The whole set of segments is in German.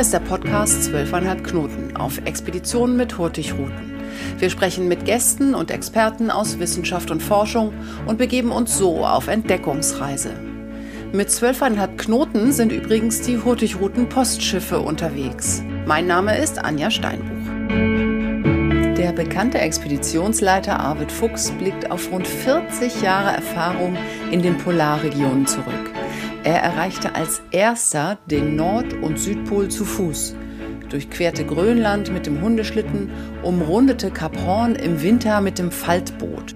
Hier ist der Podcast 12,5 Knoten auf Expeditionen mit Hurtigruten. Wir sprechen mit Gästen und Experten aus Wissenschaft und Forschung und begeben uns so auf Entdeckungsreise. Mit 12,5 Knoten sind übrigens die Hurtigruten Postschiffe unterwegs. Mein Name ist Anja Steinbuch. Der bekannte Expeditionsleiter Arvid Fuchs blickt auf rund 40 Jahre Erfahrung in den Polarregionen zurück. Er erreichte als erster den Nord- und Südpol zu Fuß, durchquerte Grönland mit dem Hundeschlitten, umrundete Kap Horn im Winter mit dem Faltboot.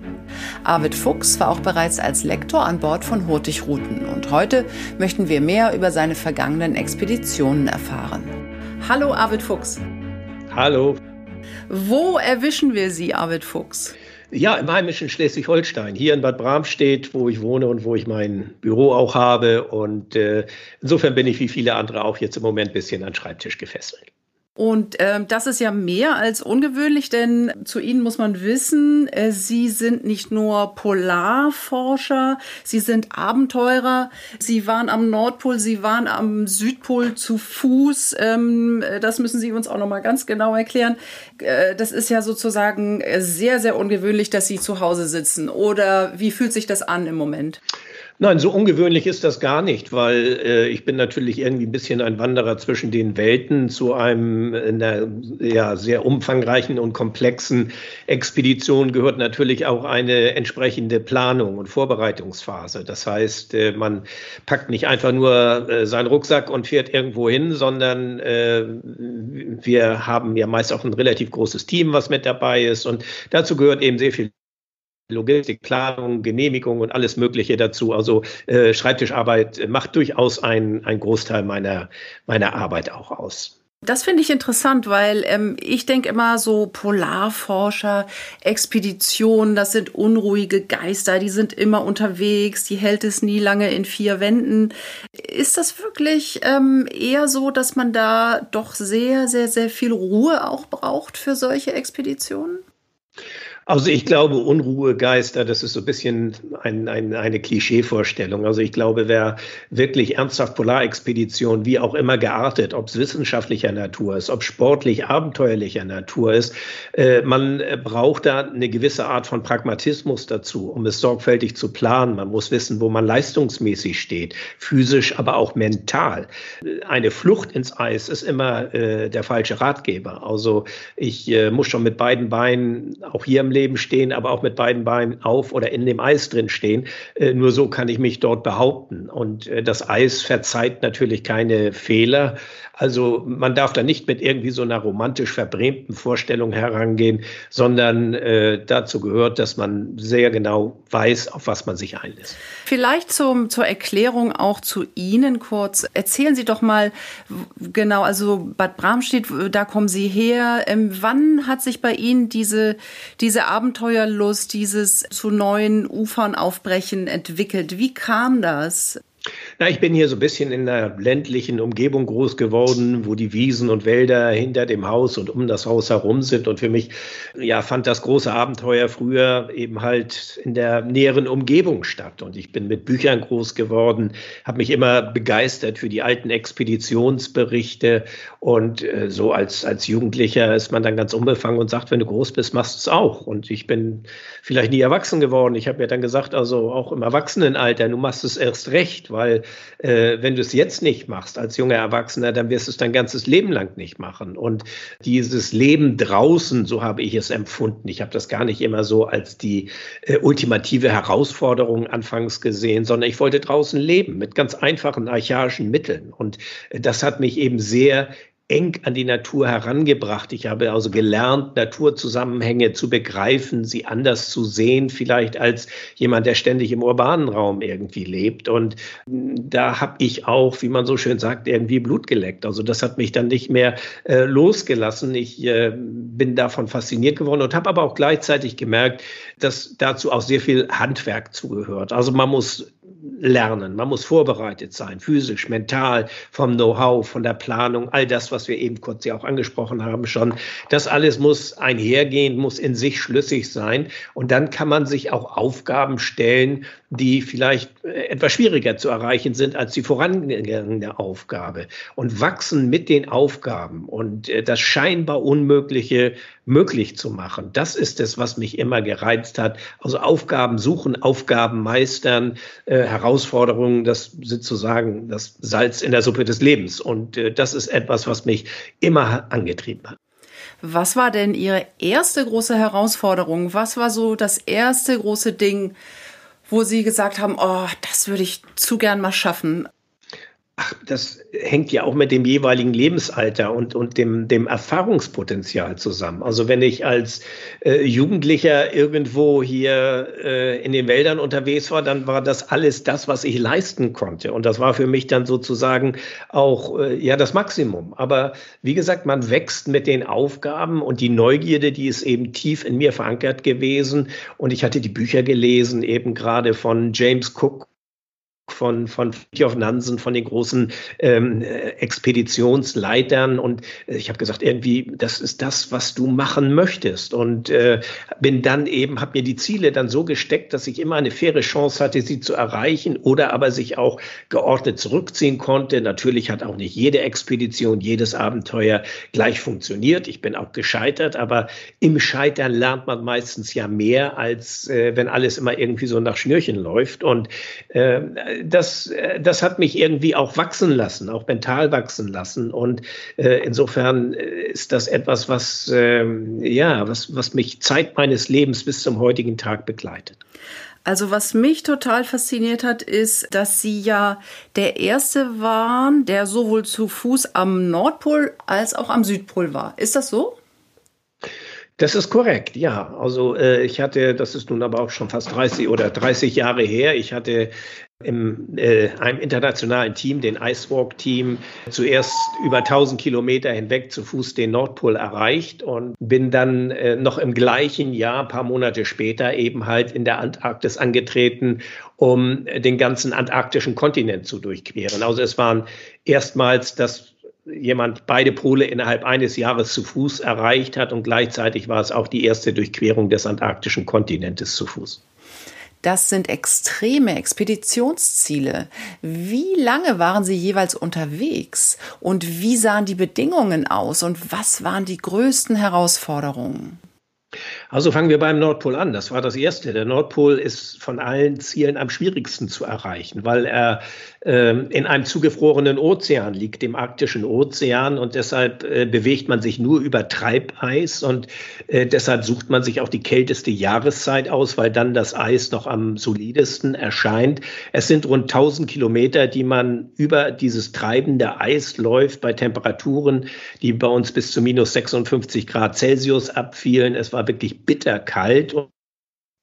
Arvid Fuchs war auch bereits als Lektor an Bord von Hurtigruten und heute möchten wir mehr über seine vergangenen Expeditionen erfahren. Hallo Arvid Fuchs. Hallo. Wo erwischen wir Sie, Arvid Fuchs? Ja, im heimischen Schleswig-Holstein, hier in Bad Bramstedt, wo ich wohne und wo ich mein Büro auch habe. Und äh, insofern bin ich wie viele andere auch jetzt im Moment ein bisschen an Schreibtisch gefesselt. Und ähm, das ist ja mehr als ungewöhnlich, denn zu Ihnen muss man wissen, äh, Sie sind nicht nur Polarforscher, Sie sind Abenteurer. Sie waren am Nordpol, Sie waren am Südpol zu Fuß. Ähm, das müssen Sie uns auch noch mal ganz genau erklären. Äh, das ist ja sozusagen sehr, sehr ungewöhnlich, dass Sie zu Hause sitzen. Oder wie fühlt sich das an im Moment? Nein, so ungewöhnlich ist das gar nicht, weil äh, ich bin natürlich irgendwie ein bisschen ein Wanderer zwischen den Welten zu einem einer, ja, sehr umfangreichen und komplexen Expedition gehört natürlich auch eine entsprechende Planung und Vorbereitungsphase. Das heißt, äh, man packt nicht einfach nur äh, seinen Rucksack und fährt irgendwo hin, sondern äh, wir haben ja meist auch ein relativ großes Team, was mit dabei ist und dazu gehört eben sehr viel Logistik, Planung, Genehmigung und alles Mögliche dazu. Also äh, Schreibtischarbeit macht durchaus einen, einen Großteil meiner, meiner Arbeit auch aus. Das finde ich interessant, weil ähm, ich denke immer so Polarforscher, Expeditionen, das sind unruhige Geister, die sind immer unterwegs, die hält es nie lange in vier Wänden. Ist das wirklich ähm, eher so, dass man da doch sehr, sehr, sehr viel Ruhe auch braucht für solche Expeditionen? Also ich glaube, Unruhegeister, das ist so ein bisschen ein, ein, eine Klischeevorstellung. Also ich glaube, wer wirklich ernsthaft Polarexpedition, wie auch immer geartet, ob es wissenschaftlicher Natur ist, ob sportlich abenteuerlicher Natur ist, äh, man braucht da eine gewisse Art von Pragmatismus dazu, um es sorgfältig zu planen. Man muss wissen, wo man leistungsmäßig steht, physisch, aber auch mental. Eine Flucht ins Eis ist immer äh, der falsche Ratgeber. Also ich äh, muss schon mit beiden Beinen auch hier im Leben stehen, aber auch mit beiden Beinen auf oder in dem Eis drin stehen. Äh, nur so kann ich mich dort behaupten. Und äh, das Eis verzeiht natürlich keine Fehler. Also man darf da nicht mit irgendwie so einer romantisch verbrämten Vorstellung herangehen, sondern äh, dazu gehört, dass man sehr genau weiß, auf was man sich einlässt. Vielleicht zum, zur Erklärung auch zu Ihnen kurz. Erzählen Sie doch mal genau, also Bad Bramstedt, da kommen Sie her. Ähm, wann hat sich bei Ihnen diese, diese Abenteuerlust, dieses zu neuen Ufern aufbrechen entwickelt? Wie kam das? Na, ich bin hier so ein bisschen in einer ländlichen Umgebung groß geworden, wo die Wiesen und Wälder hinter dem Haus und um das Haus herum sind. Und für mich, ja, fand das große Abenteuer früher eben halt in der näheren Umgebung statt. Und ich bin mit Büchern groß geworden, habe mich immer begeistert für die alten Expeditionsberichte. Und äh, so als, als Jugendlicher ist man dann ganz unbefangen und sagt, wenn du groß bist, machst du es auch. Und ich bin vielleicht nie erwachsen geworden. Ich habe mir dann gesagt, also auch im Erwachsenenalter, du machst es erst recht, weil äh, wenn du es jetzt nicht machst als junger Erwachsener, dann wirst du es dein ganzes Leben lang nicht machen. Und dieses Leben draußen, so habe ich es empfunden. Ich habe das gar nicht immer so als die äh, ultimative Herausforderung anfangs gesehen, sondern ich wollte draußen leben mit ganz einfachen archaischen Mitteln. Und äh, das hat mich eben sehr eng an die Natur herangebracht. Ich habe also gelernt, Naturzusammenhänge zu begreifen, sie anders zu sehen, vielleicht als jemand, der ständig im urbanen Raum irgendwie lebt. Und da habe ich auch, wie man so schön sagt, irgendwie Blut geleckt. Also das hat mich dann nicht mehr äh, losgelassen. Ich äh, bin davon fasziniert geworden und habe aber auch gleichzeitig gemerkt, dass dazu auch sehr viel Handwerk zugehört. Also man muss lernen, man muss vorbereitet sein, physisch, mental, vom Know-how, von der Planung, all das, was wir eben kurz ja auch angesprochen haben schon. Das alles muss einhergehen, muss in sich schlüssig sein. Und dann kann man sich auch Aufgaben stellen, die vielleicht äh, etwas schwieriger zu erreichen sind als die vorangegangene Aufgabe und wachsen mit den Aufgaben und äh, das scheinbar Unmögliche möglich zu machen. Das ist es, was mich immer gereizt hat. Also Aufgaben suchen, Aufgaben meistern, äh, Herausforderungen, das sind sozusagen das Salz in der Suppe des Lebens. Und das ist etwas, was mich immer angetrieben hat. Was war denn Ihre erste große Herausforderung? Was war so das erste große Ding, wo Sie gesagt haben, oh, das würde ich zu gern mal schaffen? Ach, das hängt ja auch mit dem jeweiligen Lebensalter und, und dem, dem Erfahrungspotenzial zusammen. Also wenn ich als äh, Jugendlicher irgendwo hier äh, in den Wäldern unterwegs war, dann war das alles das, was ich leisten konnte. Und das war für mich dann sozusagen auch äh, ja das Maximum. Aber wie gesagt, man wächst mit den Aufgaben und die Neugierde, die ist eben tief in mir verankert gewesen. Und ich hatte die Bücher gelesen, eben gerade von James Cook von, von Fridtjof Nansen, von den großen ähm, Expeditionsleitern. Und äh, ich habe gesagt, irgendwie, das ist das, was du machen möchtest. Und äh, bin dann eben, habe mir die Ziele dann so gesteckt, dass ich immer eine faire Chance hatte, sie zu erreichen oder aber sich auch geordnet zurückziehen konnte. Natürlich hat auch nicht jede Expedition, jedes Abenteuer gleich funktioniert. Ich bin auch gescheitert, aber im Scheitern lernt man meistens ja mehr, als äh, wenn alles immer irgendwie so nach Schnürchen läuft. Und äh, das, äh, das hat mich irgendwie auch wachsen lassen, auch mental wachsen lassen. Und äh, insofern äh, ist das etwas, was, äh, ja, was, was mich Zeit meines Lebens bis zum heutigen Tag begleitet. Also was mich total fasziniert hat, ist, dass Sie ja der Erste waren, der sowohl zu Fuß am Nordpol als auch am Südpol war. Ist das so? Das ist korrekt, ja. Also äh, ich hatte, das ist nun aber auch schon fast 30 oder 30 Jahre her, ich hatte im, äh, einem internationalen Team, den Icewalk-Team, zuerst über 1000 Kilometer hinweg zu Fuß den Nordpol erreicht und bin dann äh, noch im gleichen Jahr, ein paar Monate später, eben halt in der Antarktis angetreten, um den ganzen antarktischen Kontinent zu durchqueren. Also es waren erstmals das jemand beide Pole innerhalb eines Jahres zu Fuß erreicht hat und gleichzeitig war es auch die erste Durchquerung des antarktischen Kontinentes zu Fuß. Das sind extreme Expeditionsziele. Wie lange waren Sie jeweils unterwegs und wie sahen die Bedingungen aus und was waren die größten Herausforderungen? Also fangen wir beim Nordpol an. Das war das Erste. Der Nordpol ist von allen Zielen am schwierigsten zu erreichen, weil er äh, in einem zugefrorenen Ozean liegt, dem arktischen Ozean. Und deshalb äh, bewegt man sich nur über Treibeis. Und äh, deshalb sucht man sich auch die kälteste Jahreszeit aus, weil dann das Eis noch am solidesten erscheint. Es sind rund 1000 Kilometer, die man über dieses treibende Eis läuft bei Temperaturen, die bei uns bis zu minus 56 Grad Celsius abfielen. Es war wirklich bitterkalt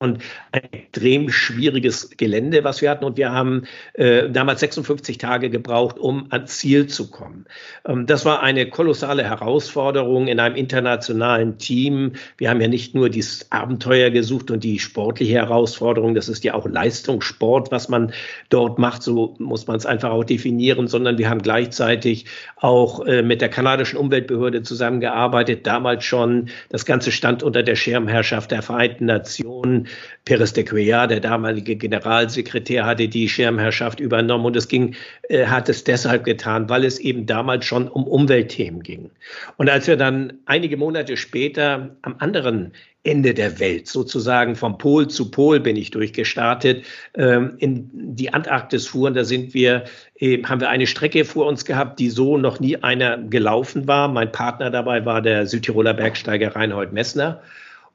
und ein extrem schwieriges Gelände, was wir hatten. Und wir haben äh, damals 56 Tage gebraucht, um ans Ziel zu kommen. Ähm, das war eine kolossale Herausforderung in einem internationalen Team. Wir haben ja nicht nur dieses Abenteuer gesucht und die sportliche Herausforderung, das ist ja auch Leistungssport, was man dort macht, so muss man es einfach auch definieren, sondern wir haben gleichzeitig auch äh, mit der kanadischen Umweltbehörde zusammengearbeitet, damals schon. Das Ganze stand unter der Schirmherrschaft der Vereinten Nationen. Pérez de Cuellar, der damalige Generalsekretär, hatte die Schirmherrschaft übernommen und es ging, äh, hat es deshalb getan, weil es eben damals schon um Umweltthemen ging. Und als wir dann einige Monate später am anderen Ende der Welt, sozusagen vom Pol zu Pol bin ich durchgestartet, ähm, in die Antarktis fuhren, da sind wir, äh, haben wir eine Strecke vor uns gehabt, die so noch nie einer gelaufen war. Mein Partner dabei war der Südtiroler Bergsteiger Reinhold Messner.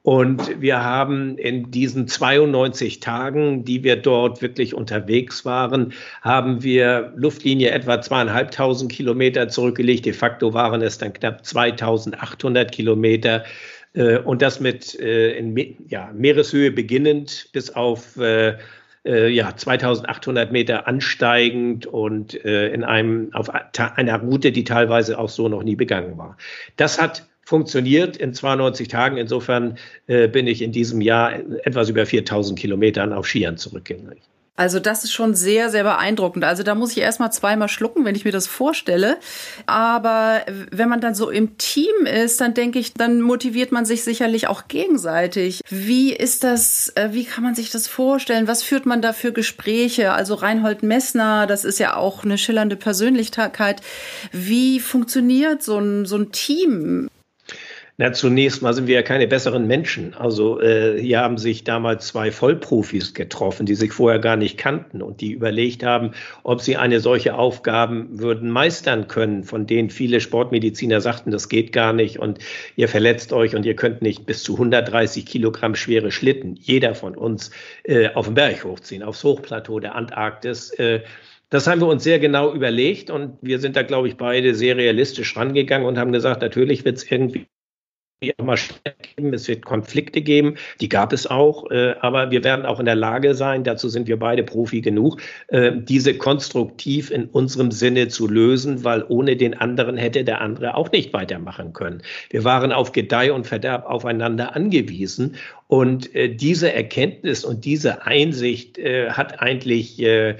Und wir haben in diesen 92 Tagen, die wir dort wirklich unterwegs waren, haben wir Luftlinie etwa zweieinhalbtausend Kilometer zurückgelegt. De facto waren es dann knapp 2800 Kilometer. Äh, und das mit äh, in ja, Meereshöhe beginnend bis auf äh, ja, 2800 Meter ansteigend und in einem, auf einer Route, die teilweise auch so noch nie begangen war. Das hat funktioniert in 92 Tagen. Insofern äh, bin ich in diesem Jahr etwas über 4000 Kilometern auf Skiern zurückgegangen. Also das ist schon sehr, sehr beeindruckend. Also da muss ich erstmal zweimal schlucken, wenn ich mir das vorstelle. Aber wenn man dann so im Team ist, dann denke ich, dann motiviert man sich sicherlich auch gegenseitig. Wie ist das, äh, wie kann man sich das vorstellen? Was führt man da für Gespräche? Also Reinhold Messner, das ist ja auch eine schillernde Persönlichkeit. Wie funktioniert so ein, so ein Team? Na, zunächst mal sind wir ja keine besseren Menschen. Also äh, hier haben sich damals zwei Vollprofis getroffen, die sich vorher gar nicht kannten und die überlegt haben, ob sie eine solche Aufgaben würden meistern können, von denen viele Sportmediziner sagten, das geht gar nicht und ihr verletzt euch und ihr könnt nicht bis zu 130 Kilogramm schwere Schlitten, jeder von uns, äh, auf den Berg hochziehen, aufs Hochplateau der Antarktis. Äh, das haben wir uns sehr genau überlegt und wir sind da, glaube ich, beide sehr realistisch rangegangen und haben gesagt, natürlich wird es irgendwie immer geben, es wird Konflikte geben, die gab es auch, äh, aber wir werden auch in der Lage sein, dazu sind wir beide Profi genug, äh, diese konstruktiv in unserem Sinne zu lösen, weil ohne den anderen hätte der andere auch nicht weitermachen können. Wir waren auf Gedeih und Verderb aufeinander angewiesen. Und äh, diese Erkenntnis und diese Einsicht äh, hat eigentlich äh,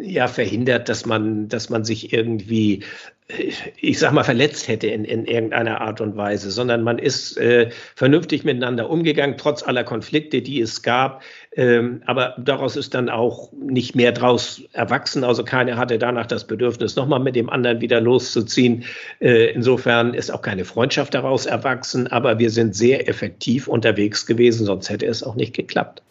ja verhindert, dass man, dass man sich irgendwie ich sag mal, verletzt hätte in, in irgendeiner Art und Weise, sondern man ist äh, vernünftig miteinander umgegangen, trotz aller Konflikte, die es gab. Ähm, aber daraus ist dann auch nicht mehr draus erwachsen. Also keiner hatte danach das Bedürfnis, nochmal mit dem anderen wieder loszuziehen. Äh, insofern ist auch keine Freundschaft daraus erwachsen, aber wir sind sehr effektiv unterwegs gewesen, sonst hätte es auch nicht geklappt.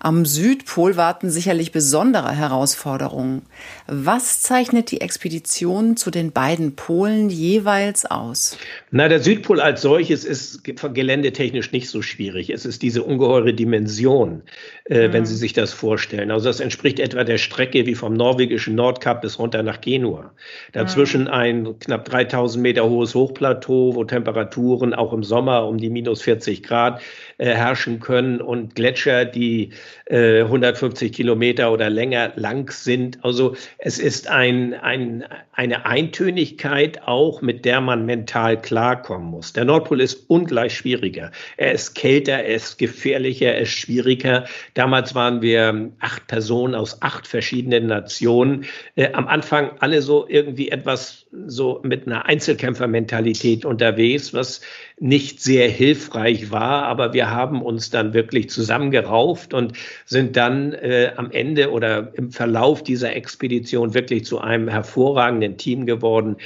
Am Südpol warten sicherlich besondere Herausforderungen. Was zeichnet die Expedition zu den beiden Polen jeweils aus? Na, der Südpol als solches ist geländetechnisch nicht so schwierig. Es ist diese ungeheure Dimension, äh, mhm. wenn Sie sich das vorstellen. Also das entspricht etwa der Strecke wie vom norwegischen Nordkap bis runter nach Genua. Dazwischen mhm. ein knapp 3000 Meter hohes Hochplateau, wo Temperaturen auch im Sommer um die minus 40 Grad äh, herrschen können und Gletscher, die äh, 150 Kilometer oder länger lang sind. Also es ist ein, ein, eine Eintönigkeit auch, mit der man mental klarkommen muss. Der Nordpol ist ungleich schwieriger. Er ist kälter, er ist gefährlicher, er ist schwieriger. Damals waren wir acht Personen aus acht verschiedenen Nationen. Äh, am Anfang alle so irgendwie etwas so mit einer Einzelkämpfermentalität unterwegs, was nicht sehr hilfreich war, aber wir haben uns dann wirklich zusammengerauft und sind dann äh, am Ende oder im Verlauf dieser Expedition wirklich zu einem hervorragenden Team geworden,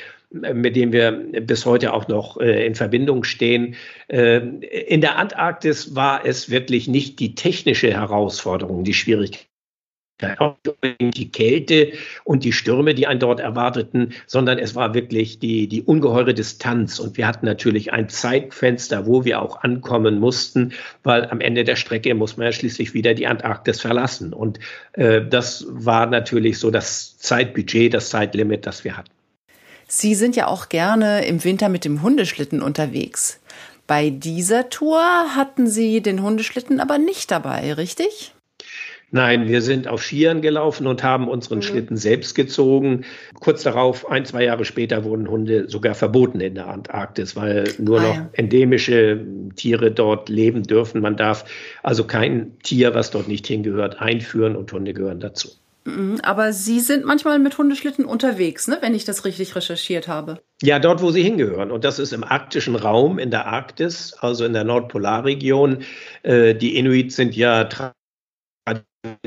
äh, mit dem wir bis heute auch noch äh, in Verbindung stehen. Äh, in der Antarktis war es wirklich nicht die technische Herausforderung, die Schwierigkeit die Kälte und die Stürme, die einen dort erwarteten, sondern es war wirklich die, die ungeheure Distanz. Und wir hatten natürlich ein Zeitfenster, wo wir auch ankommen mussten, weil am Ende der Strecke muss man ja schließlich wieder die Antarktis verlassen. Und äh, das war natürlich so das Zeitbudget, das Zeitlimit, das wir hatten. Sie sind ja auch gerne im Winter mit dem Hundeschlitten unterwegs. Bei dieser Tour hatten Sie den Hundeschlitten aber nicht dabei, richtig? Nein, wir sind auf Skiern gelaufen und haben unseren mhm. Schlitten selbst gezogen. Kurz darauf, ein, zwei Jahre später, wurden Hunde sogar verboten in der Antarktis, weil nur ah, noch ja. endemische Tiere dort leben dürfen. Man darf also kein Tier, was dort nicht hingehört, einführen und Hunde gehören dazu. Mhm, aber Sie sind manchmal mit Hundeschlitten unterwegs, ne? wenn ich das richtig recherchiert habe. Ja, dort, wo sie hingehören. Und das ist im arktischen Raum, in der Arktis, also in der Nordpolarregion. Äh, die Inuit sind ja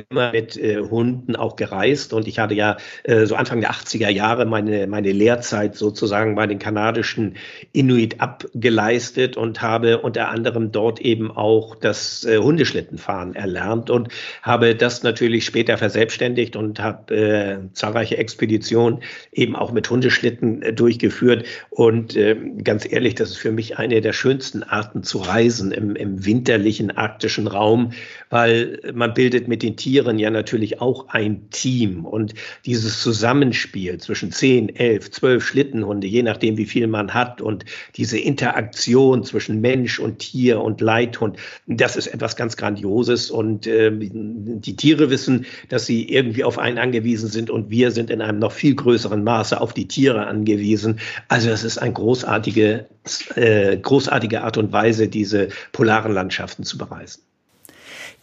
immer mit äh, Hunden auch gereist. Und ich hatte ja äh, so Anfang der 80er Jahre meine, meine Lehrzeit sozusagen bei den kanadischen Inuit abgeleistet und habe unter anderem dort eben auch das äh, Hundeschlittenfahren erlernt und habe das natürlich später verselbstständigt und habe äh, zahlreiche Expeditionen eben auch mit Hundeschlitten äh, durchgeführt. Und äh, ganz ehrlich, das ist für mich eine der schönsten Arten zu reisen im, im winterlichen arktischen Raum, weil man bildet mit den Tieren ja natürlich auch ein Team und dieses Zusammenspiel zwischen 10, 11, 12 Schlittenhunde, je nachdem wie viel man hat und diese Interaktion zwischen Mensch und Tier und Leithund, das ist etwas ganz Grandioses und äh, die Tiere wissen, dass sie irgendwie auf einen angewiesen sind und wir sind in einem noch viel größeren Maße auf die Tiere angewiesen. Also es ist eine großartige, äh, großartige Art und Weise, diese polaren Landschaften zu bereisen.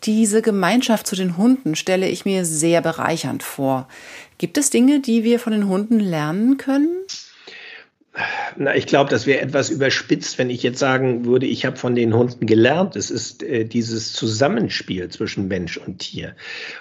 Diese Gemeinschaft zu den Hunden stelle ich mir sehr bereichernd vor. Gibt es Dinge, die wir von den Hunden lernen können? Na, ich glaube, das wäre etwas überspitzt, wenn ich jetzt sagen würde, ich habe von den Hunden gelernt. Es ist äh, dieses Zusammenspiel zwischen Mensch und Tier.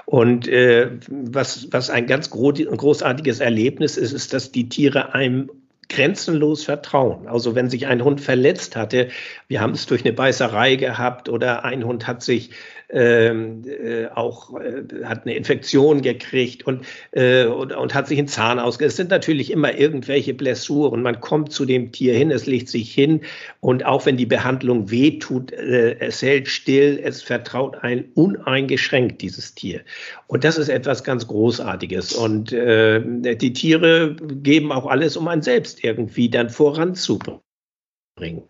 Und äh, was, was ein ganz großartiges Erlebnis ist, ist, dass die Tiere einem grenzenlos vertrauen. Also wenn sich ein Hund verletzt hatte, wir haben es durch eine Beißerei gehabt oder ein Hund hat sich ähm, äh, auch äh, hat eine Infektion gekriegt und, äh, und, und, hat sich einen Zahn ausgesetzt. Es sind natürlich immer irgendwelche Blessuren. Man kommt zu dem Tier hin, es legt sich hin und auch wenn die Behandlung wehtut, äh, es hält still, es vertraut ein uneingeschränkt, dieses Tier. Und das ist etwas ganz Großartiges. Und äh, die Tiere geben auch alles, um einen selbst irgendwie dann voranzubringen bringen.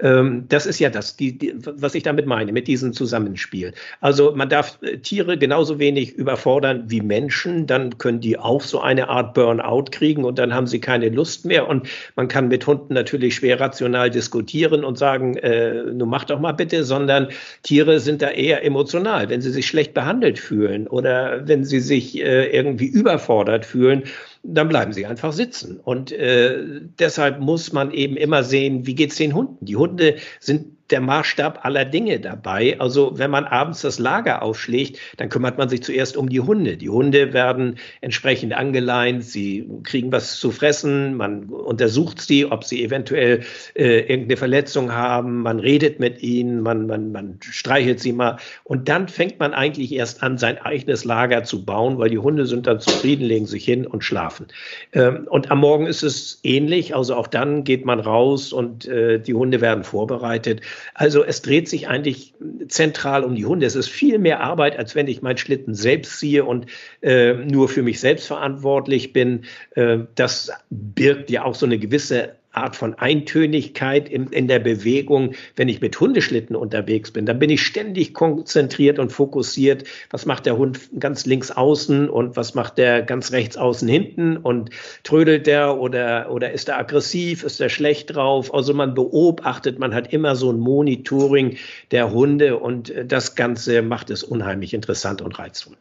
Ähm, das ist ja das, die, die, was ich damit meine, mit diesem Zusammenspiel. Also man darf äh, Tiere genauso wenig überfordern wie Menschen, dann können die auch so eine Art Burnout kriegen und dann haben sie keine Lust mehr. Und man kann mit Hunden natürlich schwer rational diskutieren und sagen, äh, nun mach doch mal bitte, sondern Tiere sind da eher emotional. Wenn sie sich schlecht behandelt fühlen oder wenn sie sich äh, irgendwie überfordert fühlen, dann bleiben sie einfach sitzen. Und äh, deshalb muss man eben immer sehen, wie geht's den Hunden. Die Hunde sind der Maßstab aller Dinge dabei. Also wenn man abends das Lager aufschlägt, dann kümmert man sich zuerst um die Hunde. Die Hunde werden entsprechend angeleint, sie kriegen was zu fressen, man untersucht sie, ob sie eventuell äh, irgendeine Verletzung haben, man redet mit ihnen, man, man, man streichelt sie mal und dann fängt man eigentlich erst an, sein eigenes Lager zu bauen, weil die Hunde sind dann zufrieden, legen sich hin und schlafen. Ähm, und am Morgen ist es ähnlich, also auch dann geht man raus und äh, die Hunde werden vorbereitet. Also es dreht sich eigentlich zentral um die Hunde. Es ist viel mehr Arbeit, als wenn ich meinen Schlitten selbst ziehe und äh, nur für mich selbst verantwortlich bin. Äh, das birgt ja auch so eine gewisse Art von Eintönigkeit in, in der Bewegung, wenn ich mit Hundeschlitten unterwegs bin. Dann bin ich ständig konzentriert und fokussiert. Was macht der Hund ganz links außen und was macht der ganz rechts außen hinten und trödelt der oder, oder ist er aggressiv, ist er schlecht drauf? Also man beobachtet, man hat immer so ein Monitoring der Hunde und das Ganze macht es unheimlich interessant und reizvoll.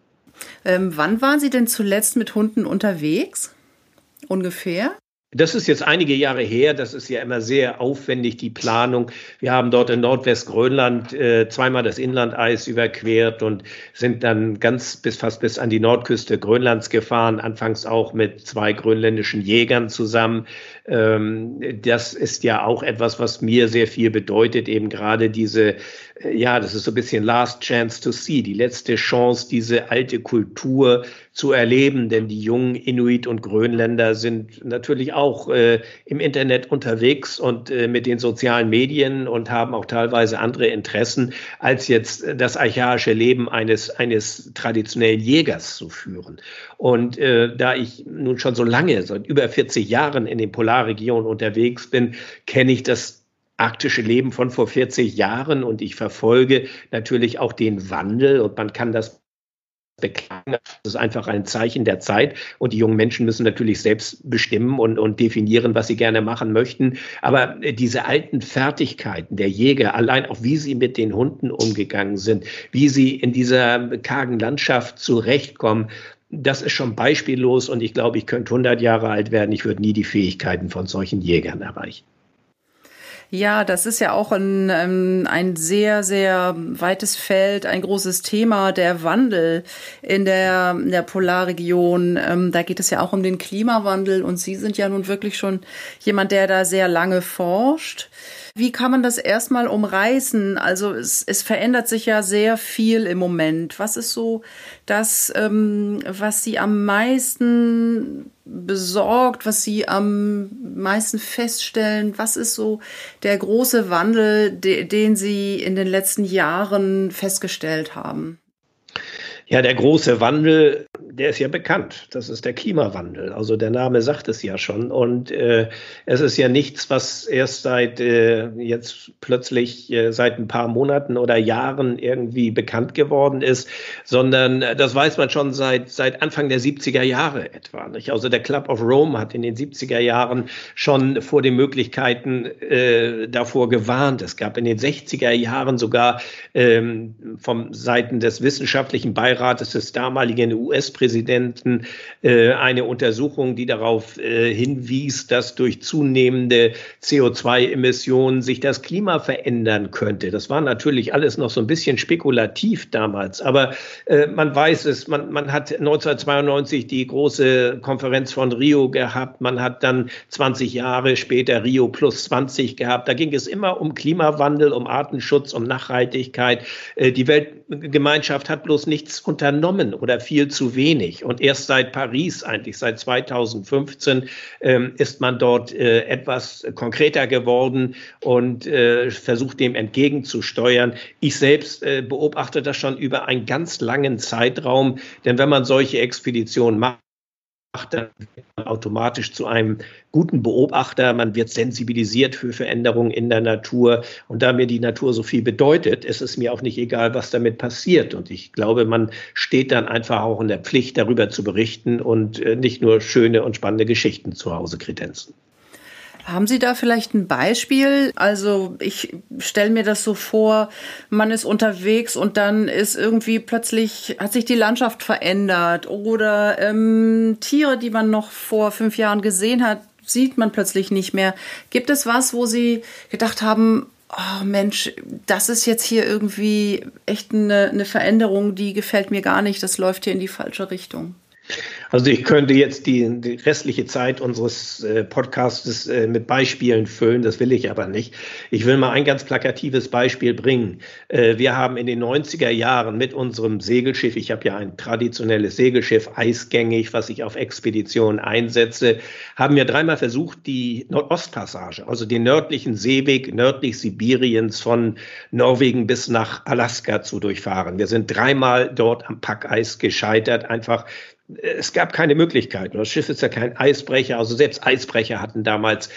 Ähm, wann waren Sie denn zuletzt mit Hunden unterwegs? Ungefähr? Das ist jetzt einige Jahre her. Das ist ja immer sehr aufwendig, die Planung. Wir haben dort in Nordwestgrönland äh, zweimal das Inlandeis überquert und sind dann ganz bis fast bis an die Nordküste Grönlands gefahren. Anfangs auch mit zwei grönländischen Jägern zusammen. Ähm, das ist ja auch etwas, was mir sehr viel bedeutet. Eben gerade diese, äh, ja, das ist so ein bisschen Last Chance to See, die letzte Chance, diese alte Kultur zu erleben. Denn die jungen Inuit und Grönländer sind natürlich auch äh, im Internet unterwegs und äh, mit den sozialen Medien und haben auch teilweise andere Interessen, als jetzt das archaische Leben eines, eines traditionellen Jägers zu führen. Und äh, da ich nun schon so lange, seit über 40 Jahren in den Polarregionen unterwegs bin, kenne ich das arktische Leben von vor 40 Jahren und ich verfolge natürlich auch den Wandel und man kann das beklagen. Das ist einfach ein Zeichen der Zeit. Und die jungen Menschen müssen natürlich selbst bestimmen und, und definieren, was sie gerne machen möchten. Aber äh, diese alten Fertigkeiten der Jäger, allein auch wie sie mit den Hunden umgegangen sind, wie sie in dieser kargen Landschaft zurechtkommen, das ist schon beispiellos. Und ich glaube, ich könnte 100 Jahre alt werden. Ich würde nie die Fähigkeiten von solchen Jägern erreichen. Ja, das ist ja auch ein, ähm, ein sehr, sehr weites Feld, ein großes Thema, der Wandel in der, in der Polarregion. Ähm, da geht es ja auch um den Klimawandel und Sie sind ja nun wirklich schon jemand, der da sehr lange forscht. Wie kann man das erstmal umreißen? Also es, es verändert sich ja sehr viel im Moment. Was ist so das, ähm, was Sie am meisten besorgt, was Sie am meisten feststellen? Was ist so der große Wandel, de, den Sie in den letzten Jahren festgestellt haben? Ja, der große Wandel der ist ja bekannt. Das ist der Klimawandel. Also der Name sagt es ja schon. Und äh, es ist ja nichts, was erst seit äh, jetzt plötzlich äh, seit ein paar Monaten oder Jahren irgendwie bekannt geworden ist, sondern äh, das weiß man schon seit, seit Anfang der 70er Jahre etwa. Nicht? Also der Club of Rome hat in den 70er Jahren schon vor den Möglichkeiten äh, davor gewarnt. Es gab in den 60er Jahren sogar ähm, vom Seiten des wissenschaftlichen Beirates des damaligen US-Präsidenten äh, eine Untersuchung, die darauf äh, hinwies, dass durch zunehmende CO2-Emissionen sich das Klima verändern könnte. Das war natürlich alles noch so ein bisschen spekulativ damals, aber äh, man weiß es, man, man hat 1992 die große Konferenz von Rio gehabt, man hat dann 20 Jahre später Rio plus 20 gehabt. Da ging es immer um Klimawandel, um Artenschutz, um Nachhaltigkeit. Äh, die Weltgemeinschaft hat bloß nichts unternommen oder viel zu wenig. Und erst seit Paris, eigentlich seit 2015, ähm, ist man dort äh, etwas konkreter geworden und äh, versucht dem entgegenzusteuern. Ich selbst beobachte das schon über einen ganz langen Zeitraum, denn wenn man solche Expeditionen macht, automatisch zu einem guten Beobachter. Man wird sensibilisiert für Veränderungen in der Natur. Und da mir die Natur so viel bedeutet, ist es mir auch nicht egal, was damit passiert. Und ich glaube, man steht dann einfach auch in der Pflicht, darüber zu berichten und äh, nicht nur schöne und spannende Geschichten zu Hause kredenzen. Haben Sie da vielleicht ein Beispiel? Also ich stelle mir das so vor, man ist unterwegs und dann ist irgendwie plötzlich, hat sich die Landschaft verändert oder ähm, Tiere, die man noch vor fünf Jahren gesehen hat, sieht man plötzlich nicht mehr. Gibt es was, wo Sie gedacht haben, oh Mensch, das ist jetzt hier irgendwie echt eine, eine Veränderung, die gefällt mir gar nicht, das läuft hier in die falsche Richtung? Also ich könnte jetzt die, die restliche Zeit unseres äh, Podcasts äh, mit Beispielen füllen, das will ich aber nicht. Ich will mal ein ganz plakatives Beispiel bringen. Äh, wir haben in den 90er Jahren mit unserem Segelschiff, ich habe ja ein traditionelles Segelschiff, eisgängig, was ich auf Expeditionen einsetze, haben wir dreimal versucht, die Nordostpassage, also den nördlichen Seeweg nördlich Sibiriens von Norwegen bis nach Alaska zu durchfahren. Wir sind dreimal dort am Packeis gescheitert, einfach es gab keine Möglichkeiten. Das Schiff ist ja kein Eisbrecher, also selbst Eisbrecher hatten damals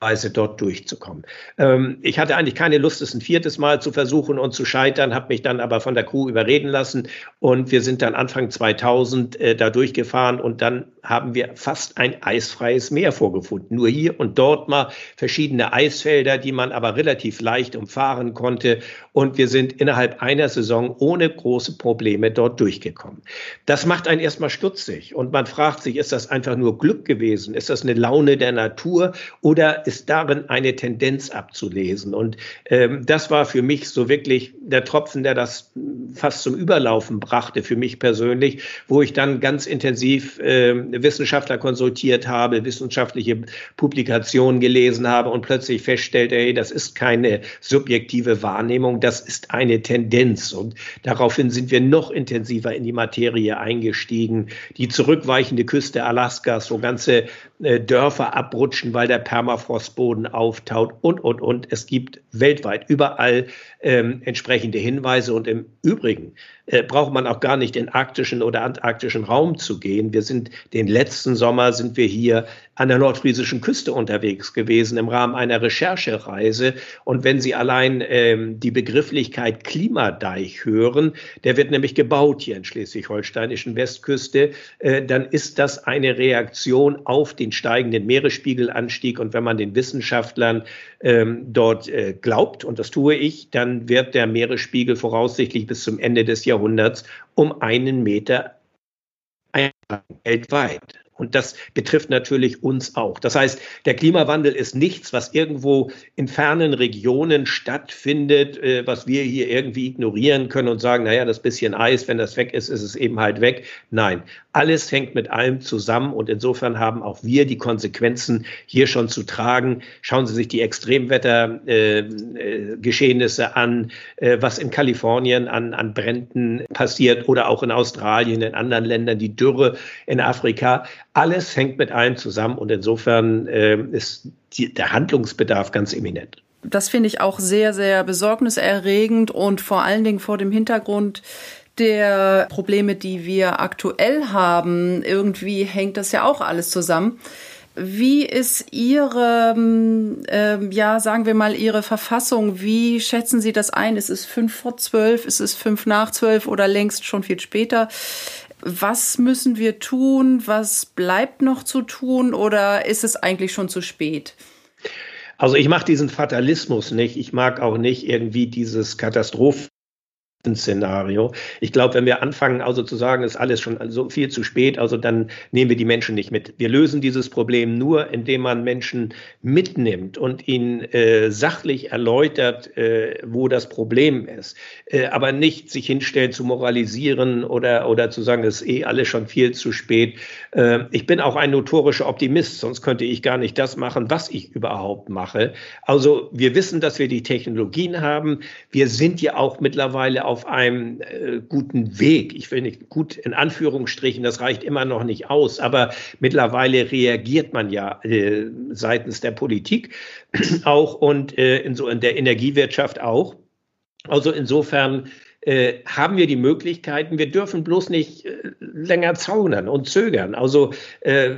Weise dort durchzukommen. Ähm, ich hatte eigentlich keine Lust, es ein viertes Mal zu versuchen und zu scheitern, habe mich dann aber von der Crew überreden lassen und wir sind dann Anfang 2000 äh, da durchgefahren und dann haben wir fast ein eisfreies Meer vorgefunden. Nur hier und dort mal verschiedene Eisfelder, die man aber relativ leicht umfahren konnte und wir sind innerhalb einer Saison ohne große Probleme dort durchgekommen. Das macht einen erstmal stutzig und man fragt sich, ist das einfach nur Glück gewesen? Ist das eine Laune der Natur? Oder ist darin eine Tendenz abzulesen? Und ähm, das war für mich so wirklich der Tropfen, der das fast zum Überlaufen brachte, für mich persönlich, wo ich dann ganz intensiv äh, Wissenschaftler konsultiert habe, wissenschaftliche Publikationen gelesen habe und plötzlich feststellte, hey, das ist keine subjektive Wahrnehmung, das ist eine Tendenz. Und daraufhin sind wir noch intensiver in die Materie eingestiegen. Die zurückweichende Küste Alaskas, wo ganze Dörfer abrutschen, weil der Permafrostboden auftaut und, und, und. Es gibt weltweit überall ähm, entsprechende Hinweise. Und im Übrigen äh, braucht man auch gar nicht in arktischen oder antarktischen Raum zu gehen. Wir sind den letzten Sommer sind wir hier an der nordfriesischen Küste unterwegs gewesen im Rahmen einer Recherchereise. Und wenn Sie allein ähm, die Begrifflichkeit Klimadeich hören, der wird nämlich gebaut hier in schleswig-holsteinischen Westküste, äh, dann ist das eine Reaktion auf den steigenden Meeresspiegelanstieg. Und wenn man den Wissenschaftlern ähm, dort äh, glaubt, und das tue ich, dann wird der Meeresspiegel voraussichtlich bis zum Ende des Jahrhunderts um einen Meter weltweit. Und das betrifft natürlich uns auch. Das heißt, der Klimawandel ist nichts, was irgendwo in fernen Regionen stattfindet, äh, was wir hier irgendwie ignorieren können und sagen, naja, das bisschen Eis, wenn das weg ist, ist es eben halt weg. Nein, alles hängt mit allem zusammen und insofern haben auch wir die Konsequenzen hier schon zu tragen. Schauen Sie sich die Extremwettergeschehnisse äh, äh, an, äh, was in Kalifornien an, an Bränden passiert oder auch in Australien, in anderen Ländern, die Dürre in Afrika alles hängt mit allem zusammen und insofern äh, ist die, der Handlungsbedarf ganz eminent. Das finde ich auch sehr, sehr besorgniserregend und vor allen Dingen vor dem Hintergrund der Probleme, die wir aktuell haben, irgendwie hängt das ja auch alles zusammen. Wie ist Ihre, äh, ja, sagen wir mal, Ihre Verfassung? Wie schätzen Sie das ein? Ist es fünf vor zwölf? Ist es fünf nach zwölf oder längst schon viel später? Was müssen wir tun? Was bleibt noch zu tun? Oder ist es eigentlich schon zu spät? Also ich mag diesen Fatalismus nicht. Ich mag auch nicht irgendwie dieses Katastrophen Szenario. Ich glaube, wenn wir anfangen, also zu sagen, ist alles schon so viel zu spät, also dann nehmen wir die Menschen nicht mit. Wir lösen dieses Problem nur, indem man Menschen mitnimmt und ihnen äh, sachlich erläutert, äh, wo das Problem ist. Äh, aber nicht sich hinstellt zu moralisieren oder, oder zu sagen, es ist eh alles schon viel zu spät. Äh, ich bin auch ein notorischer Optimist, sonst könnte ich gar nicht das machen, was ich überhaupt mache. Also wir wissen, dass wir die Technologien haben. Wir sind ja auch mittlerweile auf einem äh, guten Weg. Ich will nicht gut in Anführungsstrichen, das reicht immer noch nicht aus, aber mittlerweile reagiert man ja äh, seitens der Politik auch und äh, in so in der Energiewirtschaft auch. Also insofern äh, haben wir die Möglichkeiten. Wir dürfen bloß nicht äh, länger zaunern und zögern. Also äh,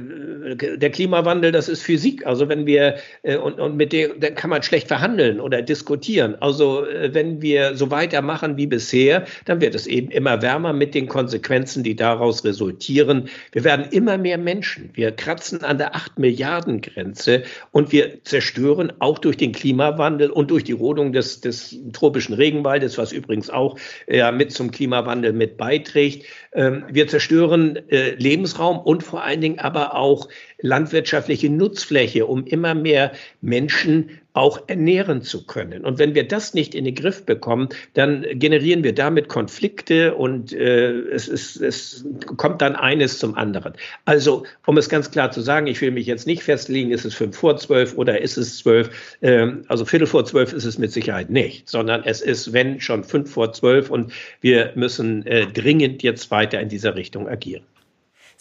der Klimawandel, das ist Physik. Also wenn wir äh, und, und mit dem, dann kann man schlecht verhandeln oder diskutieren. Also wenn wir so weitermachen wie bisher, dann wird es eben immer wärmer mit den Konsequenzen, die daraus resultieren. Wir werden immer mehr Menschen. Wir kratzen an der 8 Milliarden Grenze und wir zerstören auch durch den Klimawandel und durch die Rodung des, des tropischen Regenwaldes, was übrigens auch ja mit zum Klimawandel mit beiträgt. Ähm, wir zerstören äh, Lebensraum und vor allen Dingen aber auch landwirtschaftliche Nutzfläche, um immer mehr Menschen auch ernähren zu können. Und wenn wir das nicht in den Griff bekommen, dann generieren wir damit Konflikte und äh, es, ist, es kommt dann eines zum anderen. Also, um es ganz klar zu sagen, ich will mich jetzt nicht festlegen, ist es fünf vor zwölf oder ist es zwölf? Ähm, also Viertel vor zwölf ist es mit Sicherheit nicht, sondern es ist, wenn schon fünf vor zwölf und wir müssen äh, dringend jetzt weiter in dieser Richtung agieren.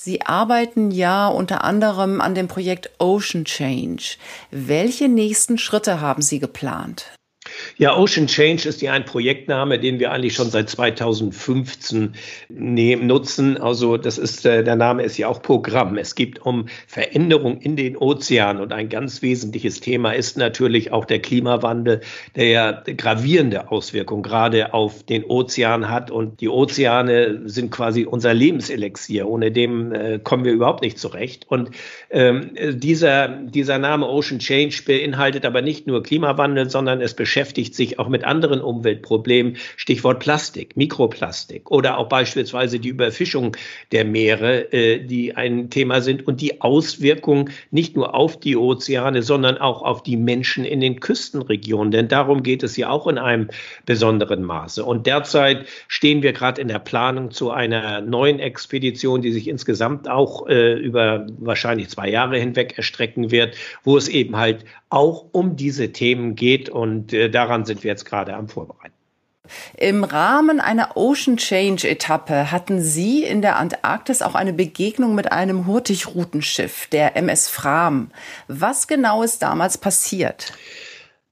Sie arbeiten ja unter anderem an dem Projekt Ocean Change. Welche nächsten Schritte haben Sie geplant? Ja, Ocean Change ist ja ein Projektname, den wir eigentlich schon seit 2015 nehmen, nutzen. Also das ist, äh, der Name ist ja auch Programm. Es geht um Veränderung in den Ozeanen und ein ganz wesentliches Thema ist natürlich auch der Klimawandel, der ja gravierende Auswirkungen gerade auf den Ozean hat und die Ozeane sind quasi unser Lebenselixier. Ohne dem äh, kommen wir überhaupt nicht zurecht. Und ähm, dieser, dieser Name Ocean Change beinhaltet aber nicht nur Klimawandel, sondern es beschäftigt beschäftigt sich auch mit anderen Umweltproblemen, Stichwort Plastik, Mikroplastik oder auch beispielsweise die Überfischung der Meere, äh, die ein Thema sind und die Auswirkungen nicht nur auf die Ozeane, sondern auch auf die Menschen in den Küstenregionen. Denn darum geht es ja auch in einem besonderen Maße. Und derzeit stehen wir gerade in der Planung zu einer neuen Expedition, die sich insgesamt auch äh, über wahrscheinlich zwei Jahre hinweg erstrecken wird, wo es eben halt auch um diese Themen geht. Und äh, daran sind wir jetzt gerade am Vorbereiten. Im Rahmen einer Ocean Change Etappe hatten Sie in der Antarktis auch eine Begegnung mit einem Hurtigrutenschiff, der MS Fram. Was genau ist damals passiert?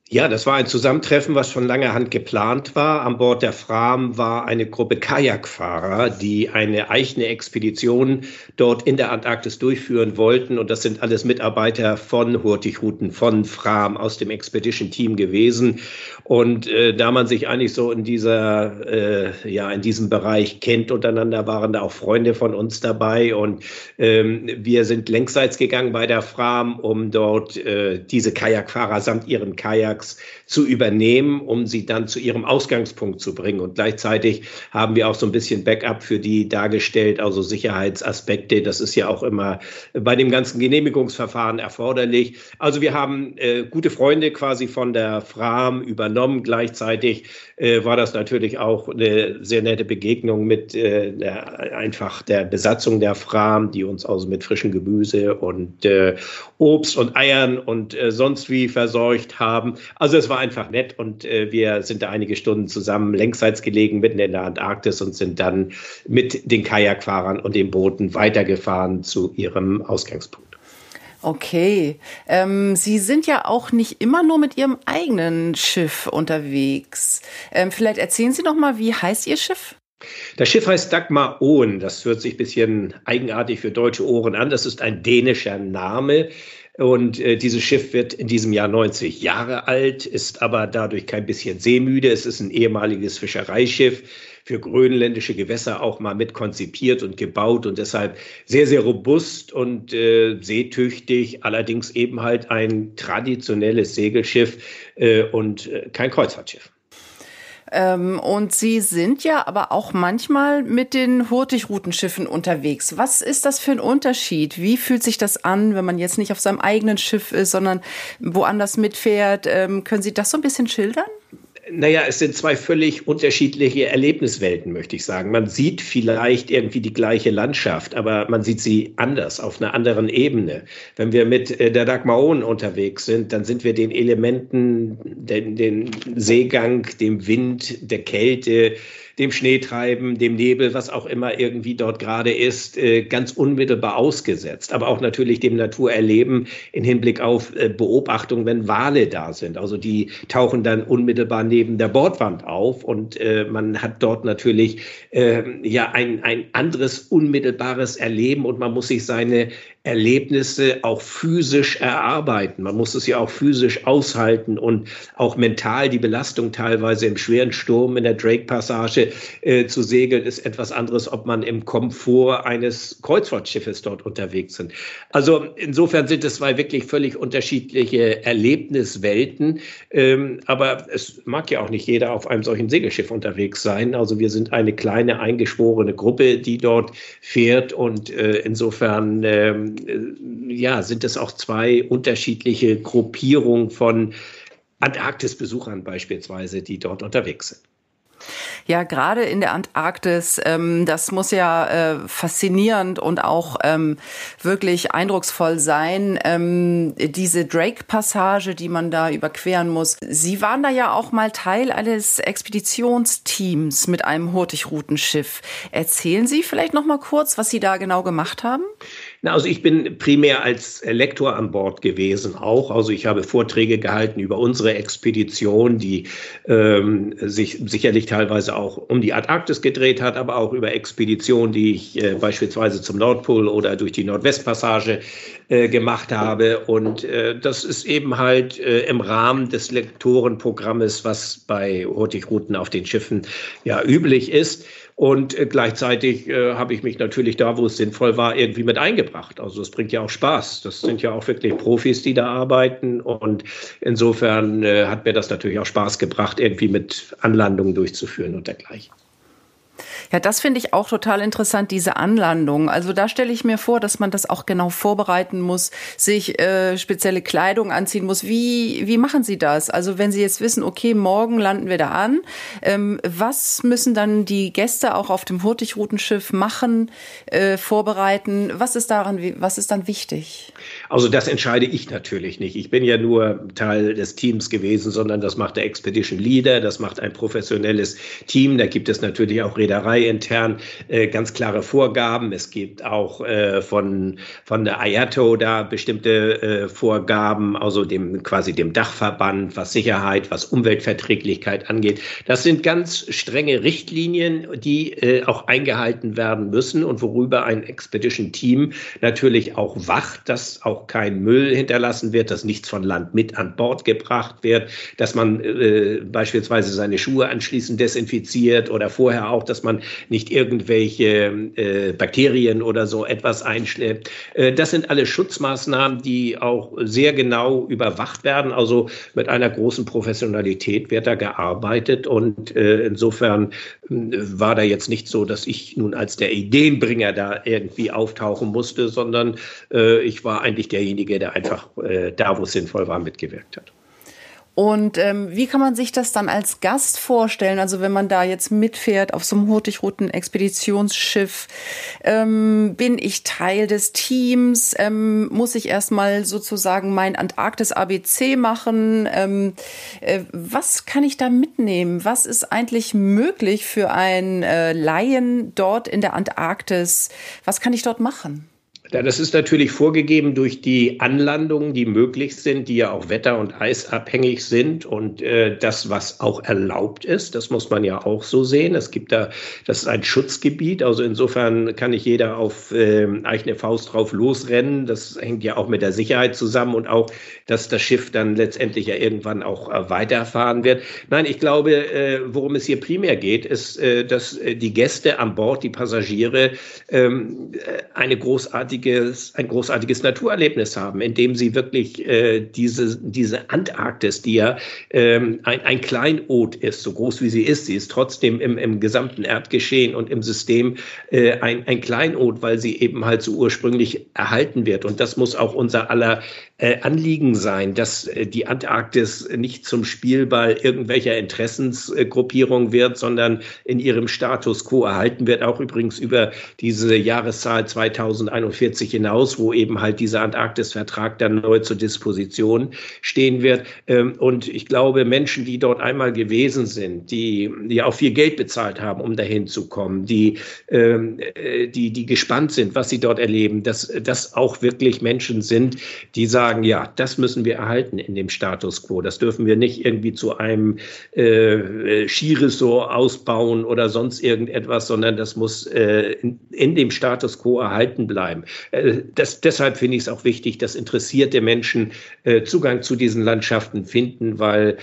Ja, das war ein Zusammentreffen, was von langer Hand geplant war. An Bord der Fram war eine Gruppe Kajakfahrer, die eine eigene Expedition dort in der Antarktis durchführen wollten. Und das sind alles Mitarbeiter von Hurtigruten, von Fram aus dem Expedition Team gewesen. Und äh, da man sich eigentlich so in dieser, äh, ja, in diesem Bereich kennt untereinander, waren da auch Freunde von uns dabei. Und ähm, wir sind längsseits gegangen bei der Fram, um dort äh, diese Kajakfahrer samt ihren Kajak Netzwerks zu übernehmen, um sie dann zu ihrem Ausgangspunkt zu bringen. Und gleichzeitig haben wir auch so ein bisschen Backup für die dargestellt, also Sicherheitsaspekte. Das ist ja auch immer bei dem ganzen Genehmigungsverfahren erforderlich. Also wir haben äh, gute Freunde quasi von der FRAM übernommen. Gleichzeitig äh, war das natürlich auch eine sehr nette Begegnung mit äh, der, einfach der Besatzung der FRAM, die uns also mit frischem Gemüse und äh, Obst und Eiern und äh, sonst wie versorgt haben. Also es war einfach nett und äh, wir sind da einige Stunden zusammen längsseits gelegen, mitten in der Antarktis und sind dann mit den Kajakfahrern und den Booten weitergefahren zu ihrem Ausgangspunkt. Okay. Ähm, Sie sind ja auch nicht immer nur mit Ihrem eigenen Schiff unterwegs. Ähm, vielleicht erzählen Sie noch mal, wie heißt Ihr Schiff? Das Schiff heißt Dagmar Owen. Das hört sich ein bisschen eigenartig für deutsche Ohren an. Das ist ein dänischer Name. Und äh, dieses Schiff wird in diesem Jahr 90 Jahre alt, ist aber dadurch kein bisschen seemüde. Es ist ein ehemaliges Fischereischiff für grönländische Gewässer auch mal mit konzipiert und gebaut und deshalb sehr, sehr robust und äh, seetüchtig, allerdings eben halt ein traditionelles Segelschiff äh, und äh, kein Kreuzfahrtschiff. Ähm, und Sie sind ja aber auch manchmal mit den Hurtigrutenschiffen unterwegs. Was ist das für ein Unterschied? Wie fühlt sich das an, wenn man jetzt nicht auf seinem eigenen Schiff ist, sondern woanders mitfährt? Ähm, können Sie das so ein bisschen schildern? Naja, es sind zwei völlig unterschiedliche Erlebniswelten, möchte ich sagen. Man sieht vielleicht irgendwie die gleiche Landschaft, aber man sieht sie anders, auf einer anderen Ebene. Wenn wir mit äh, der Dagmaron unterwegs sind, dann sind wir den Elementen, den, den Seegang, dem Wind, der Kälte, dem Schneetreiben, dem Nebel, was auch immer irgendwie dort gerade ist, äh, ganz unmittelbar ausgesetzt. Aber auch natürlich dem Naturerleben in Hinblick auf äh, Beobachtung, wenn Wale da sind. Also die tauchen dann unmittelbar neben der Bordwand auf und äh, man hat dort natürlich ja ein, ein anderes unmittelbares Erleben und man muss sich seine Erlebnisse auch physisch erarbeiten. Man muss es ja auch physisch aushalten und auch mental die Belastung teilweise im schweren Sturm in der Drake-Passage äh, zu segeln, ist etwas anderes, ob man im Komfort eines Kreuzfahrtschiffes dort unterwegs sind. Also insofern sind es zwei wirklich völlig unterschiedliche Erlebniswelten. Ähm, aber es mag ja auch nicht jeder auf einem solchen Segelschiff unterwegs sein. Also wir sind eine kleine eingeschworene Gruppe, die dort fährt und äh, insofern ähm, äh, ja, sind es auch zwei unterschiedliche Gruppierungen von Antarktis-Besuchern beispielsweise, die dort unterwegs sind. Ja, gerade in der Antarktis, ähm, das muss ja äh, faszinierend und auch ähm, wirklich eindrucksvoll sein. Ähm, diese Drake-Passage, die man da überqueren muss. Sie waren da ja auch mal Teil eines Expeditionsteams mit einem Hurtigrutenschiff. Erzählen Sie vielleicht noch mal kurz, was Sie da genau gemacht haben? Na, also ich bin primär als Lektor an Bord gewesen auch. Also ich habe Vorträge gehalten über unsere Expedition, die ähm, sich sicherlich teilweise auch um die Antarktis gedreht hat, aber auch über Expeditionen, die ich äh, beispielsweise zum Nordpol oder durch die Nordwestpassage äh, gemacht habe. Und äh, das ist eben halt äh, im Rahmen des Lektorenprogrammes, was bei Hurtigruten auf den Schiffen ja üblich ist. Und äh, gleichzeitig äh, habe ich mich natürlich da, wo es sinnvoll war, irgendwie mit eingebracht. Also es bringt ja auch Spaß. Das sind ja auch wirklich Profis, die da arbeiten. Und insofern äh, hat mir das natürlich auch Spaß gebracht, irgendwie mit Anlandungen durchzuführen und dergleichen. Ja, das finde ich auch total interessant, diese Anlandung. Also da stelle ich mir vor, dass man das auch genau vorbereiten muss, sich äh, spezielle Kleidung anziehen muss. Wie, wie machen Sie das? Also wenn Sie jetzt wissen, okay, morgen landen wir da an, ähm, was müssen dann die Gäste auch auf dem Hurtigrutenschiff machen, äh, vorbereiten? Was ist daran, was ist dann wichtig? Also das entscheide ich natürlich nicht. Ich bin ja nur Teil des Teams gewesen, sondern das macht der Expedition Leader, das macht ein professionelles Team. Da gibt es natürlich auch Reederei intern äh, ganz klare Vorgaben. Es gibt auch äh, von, von der IATO da bestimmte äh, Vorgaben, also dem quasi dem Dachverband, was Sicherheit, was Umweltverträglichkeit angeht. Das sind ganz strenge Richtlinien, die äh, auch eingehalten werden müssen und worüber ein Expedition Team natürlich auch wacht, dass auch kein Müll hinterlassen wird, dass nichts von Land mit an Bord gebracht wird, dass man äh, beispielsweise seine Schuhe anschließend desinfiziert oder vorher auch, dass man nicht irgendwelche äh, Bakterien oder so etwas einschleppt. Äh, das sind alle Schutzmaßnahmen, die auch sehr genau überwacht werden. Also mit einer großen Professionalität wird da gearbeitet und äh, insofern äh, war da jetzt nicht so, dass ich nun als der Ideenbringer da irgendwie auftauchen musste, sondern äh, ich war eigentlich derjenige, der einfach äh, da, wo es sinnvoll war, mitgewirkt hat. Und ähm, wie kann man sich das dann als Gast vorstellen? Also wenn man da jetzt mitfährt auf so einem Hurtigruten-Expeditionsschiff, ähm, bin ich Teil des Teams? Ähm, muss ich erstmal sozusagen mein Antarktis-ABC machen? Ähm, äh, was kann ich da mitnehmen? Was ist eigentlich möglich für einen äh, Laien dort in der Antarktis? Was kann ich dort machen? Ja, das ist natürlich vorgegeben durch die Anlandungen, die möglich sind, die ja auch wetter- und eisabhängig sind und äh, das, was auch erlaubt ist, das muss man ja auch so sehen. Es gibt da, das ist ein Schutzgebiet, also insofern kann nicht jeder auf äh, eigene Faust drauf losrennen. Das hängt ja auch mit der Sicherheit zusammen und auch, dass das Schiff dann letztendlich ja irgendwann auch äh, weiterfahren wird. Nein, ich glaube, äh, worum es hier primär geht, ist, äh, dass äh, die Gäste an Bord, die Passagiere, ähm, äh, eine großartige großartiges, ein großartiges Naturerlebnis haben, indem sie wirklich äh, diese, diese Antarktis, die ja ähm, ein, ein Kleinod ist, so groß wie sie ist, sie ist trotzdem im, im gesamten Erdgeschehen und im System äh, ein, ein Kleinod, weil sie eben halt so ursprünglich erhalten wird. Und das muss auch unser aller äh, Anliegen sein, dass äh, die Antarktis nicht zum Spielball irgendwelcher Interessensgruppierung wird, sondern in ihrem Status quo erhalten wird, auch übrigens über diese Jahreszahl 2041 hinaus, wo eben halt dieser Antarktis-Vertrag dann neu zur Disposition stehen wird. Ähm, und ich glaube, Menschen, die dort einmal gewesen sind, die, die auch viel Geld bezahlt haben, um dahin zu kommen, die, ähm, äh, die, die gespannt sind, was sie dort erleben, dass das auch wirklich Menschen sind, die sagen, ja, das müssen wir erhalten in dem Status quo. Das dürfen wir nicht irgendwie zu einem äh, Skiresort ausbauen oder sonst irgendetwas, sondern das muss äh, in, dem Status quo erhalten bleiben. Äh, das, deshalb finde ich es auch wichtig, dass interessierte Menschen äh, Zugang zu diesen Landschaften finden, weil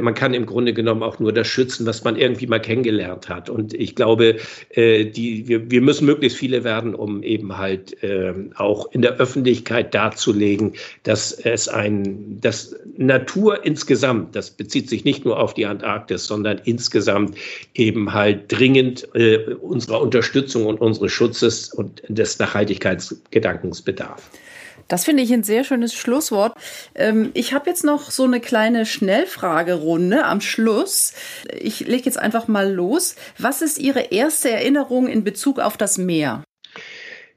man kann im Grunde genommen auch nur das schützen, was man irgendwie mal kennengelernt hat. Und ich glaube, äh, die, wir, wir müssen möglichst viele werden, um eben halt äh, auch in der Öffentlichkeit darzulegen, dass es ein, dass Natur insgesamt, das bezieht sich nicht nur auf die Antarktis, sondern insgesamt eben halt dringend unserer Unterstützung und unseres Schutzes und des Nachhaltigkeitsgedankens bedarf. Das finde ich ein sehr schönes Schlusswort. Ähm, ich habe jetzt noch so eine kleine Schnellfragerunde am Schluss. Ich lege jetzt einfach mal los. Was ist Ihre erste Erinnerung in Bezug auf das Meer?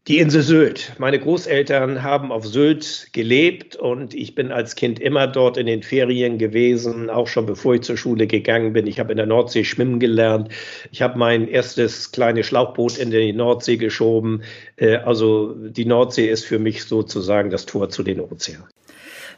Die Insel Sylt. Meine Großeltern haben auf Sylt gelebt und ich bin als Kind immer dort in den Ferien gewesen, auch schon bevor ich zur Schule gegangen bin. Ich habe in der Nordsee schwimmen gelernt. Ich habe mein erstes kleines Schlauchboot in die Nordsee geschoben. Äh, also die Nordsee ist für mich sozusagen das Tor zu den Ozeanen.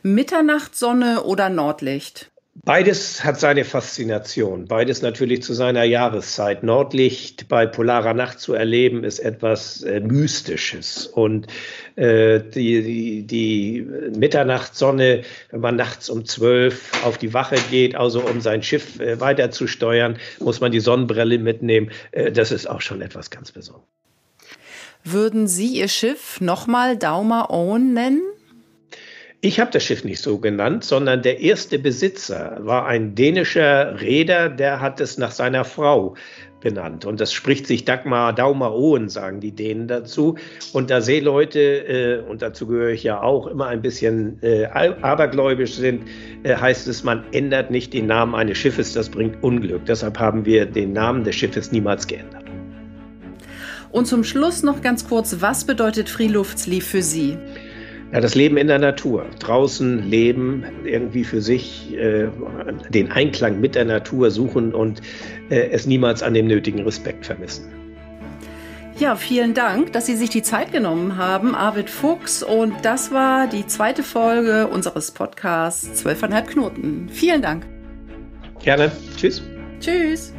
Mitternachtssonne oder Nordlicht? Beides hat seine Faszination. Beides natürlich zu seiner Jahreszeit. Nordlicht bei polarer Nacht zu erleben, ist etwas äh, Mystisches. Und äh, die, die, die Mitternachtssonne, wenn man nachts um zwölf auf die Wache geht, also um sein Schiff äh, weiter muss man die Sonnenbrille mitnehmen. Äh, das ist auch schon etwas ganz Besonderes. Würden Sie Ihr Schiff nochmal Daumer Owen nennen? Ich habe das Schiff nicht so genannt, sondern der erste Besitzer war ein dänischer Reeder, der hat es nach seiner Frau benannt. Und das spricht sich Dagmar Daumer Ohen, sagen die Dänen dazu. Und da Seeleute, äh, und dazu gehöre ich ja auch, immer ein bisschen äh, abergläubisch sind, äh, heißt es, man ändert nicht den Namen eines Schiffes, das bringt Unglück. Deshalb haben wir den Namen des Schiffes niemals geändert. Und zum Schluss noch ganz kurz, was bedeutet Freeluftslieb für Sie? Ja, das Leben in der Natur, draußen leben, irgendwie für sich äh, den Einklang mit der Natur suchen und äh, es niemals an dem nötigen Respekt vermissen. Ja, vielen Dank, dass Sie sich die Zeit genommen haben, Arvid Fuchs. Und das war die zweite Folge unseres Podcasts Zwölfeinhalb Knoten. Vielen Dank. Gerne. Tschüss. Tschüss.